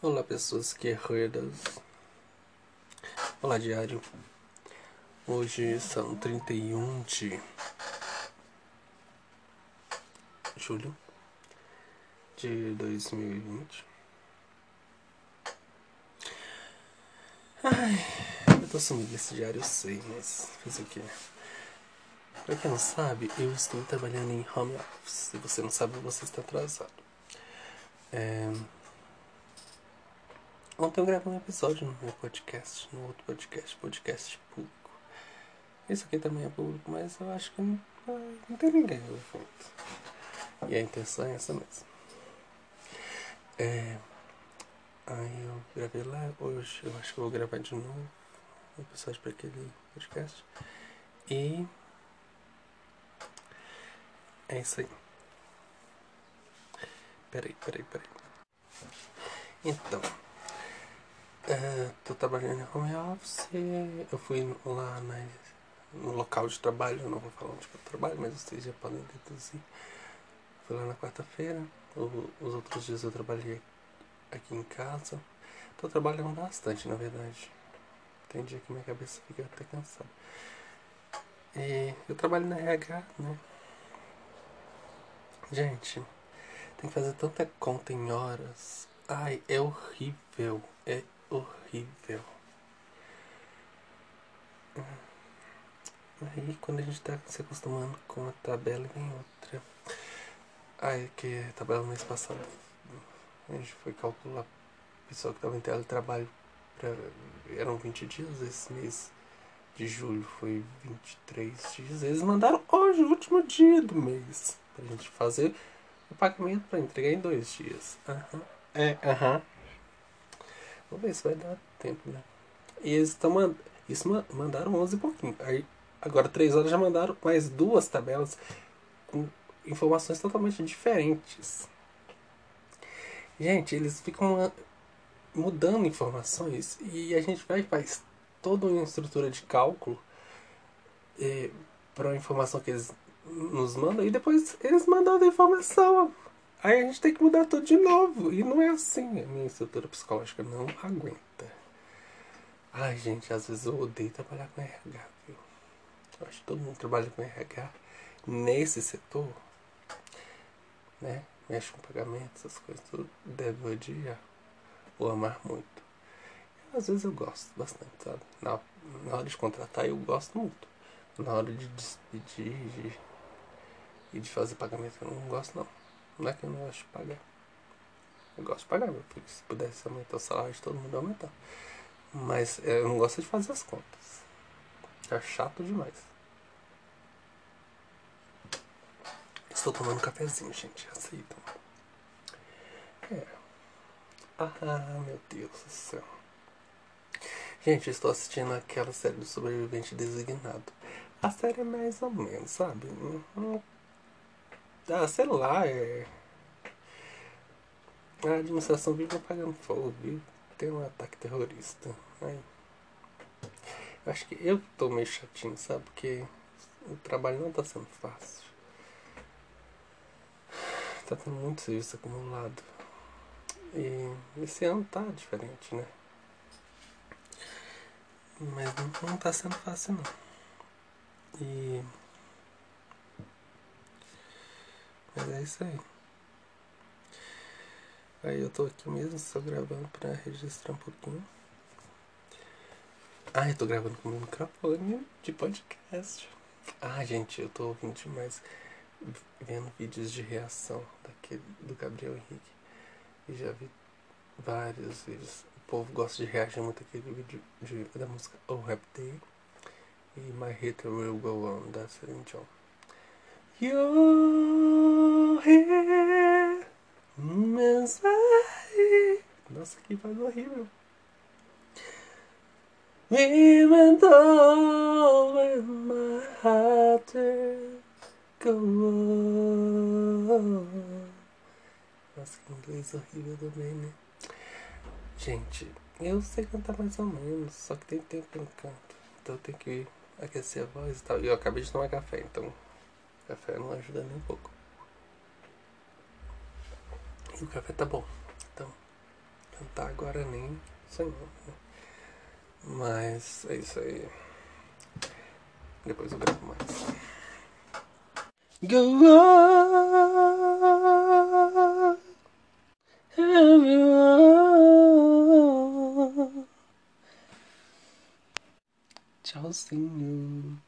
Olá, pessoas guerreiras. Olá, diário. Hoje são 31 de julho de 2020. Ai, eu tô sumido nesse diário, eu sei, mas fazer o quê? Pra quem não sabe, eu estou trabalhando em home office. Se você não sabe, você está atrasado. É... Ontem eu gravei um episódio no meu podcast, no outro podcast, podcast público. Esse aqui também é público, mas eu acho que não, não tem ninguém ouvindo. E a intenção é essa mesmo. É, aí eu gravei lá, hoje eu acho que vou gravar de novo um episódio para aquele podcast. E é isso aí. Peraí, peraí, peraí. Então, uh, tô trabalhando em home office. Eu fui lá no local de trabalho, eu não vou falar onde eu trabalho, mas vocês já podem deduzir. Fui lá na quarta-feira. Os outros dias eu trabalhei aqui em casa. Tô trabalhando bastante, na verdade. Tem dia que minha cabeça fica até cansada. E eu trabalho na RH, né? Gente, tem que fazer tanta conta em horas. Ai, é horrível. É horrível. Aí quando a gente tá se acostumando com uma tabela vem outra. Ai, que a tabela mês passado. A gente foi calcular. O pessoal que tava em teletrabalho pra, eram 20 dias. Esse mês de julho foi 23 dias. Eles mandaram hoje, o último dia do mês pra gente fazer o pagamento para entregar em dois dias. Uhum. É, aham. Uhum. Vamos ver se vai dar tempo, né? E eles estão mandando. Isso mandaram 11 e pouquinho. Aí, agora, 3 horas já mandaram mais duas tabelas com informações totalmente diferentes. Gente, eles ficam mudando informações e a gente vai faz toda uma estrutura de cálculo eh, para uma informação que eles nos mandam e depois eles mandam a informação. Aí a gente tem que mudar tudo de novo. E não é assim. A minha estrutura psicológica não aguenta. Ai, gente, às vezes eu odeio trabalhar com RH, viu? Eu acho que todo mundo trabalha com RH nesse setor, né? Mexe com pagamento, essas coisas, tudo deve odiar ou amar muito. Às vezes eu gosto bastante, sabe? Na, na hora de contratar eu gosto muito. Na hora de despedir, de e de fazer pagamento eu não gosto não. Não é que eu não gosto de pagar. Eu gosto de pagar, filho. Se pudesse aumentar o salário de todo mundo, aumentar. Mas é, eu não gosto de fazer as contas. É chato demais. Estou tomando um cafezinho, gente. Aceitam. É. Ah, meu Deus do céu. Gente, estou assistindo aquela série do sobrevivente designado. A série é mais ou menos, sabe? Não ah, sei lá, é. A administração vive apagando fogo, vive. Tem um ataque terrorista. Aí. Acho que eu tô meio chatinho, sabe? Porque o trabalho não tá sendo fácil. Tá tendo muito serviço acumulado. E esse ano tá diferente, né? Mas não, não tá sendo fácil não. E Mas é isso aí. Aí eu tô aqui mesmo, só gravando pra registrar um pouquinho. Ah, eu tô gravando com o meu microfone de podcast. Ah, gente, eu tô ouvindo demais. Vendo vídeos de reação daquele, do Gabriel Henrique. E já vi vários vídeos. O povo gosta de reagir muito àquele vídeo de, da música Oh Rap Day e My Hit Will Go On da Celine Dion. Nossa, que faz horrível. Even though my heart go on. Nossa, que inglês horrível também, né? Gente, eu sei cantar mais ou menos, só que tem tempo que eu canto. Então eu tenho que aquecer a voz e tal. E eu acabei de tomar café, então café não ajuda nem um pouco. E o café tá bom. Então, cantar agora nem sonhando. Né? Mas é isso aí. Depois eu gravo mais. Go on, everyone. Tchauzinho.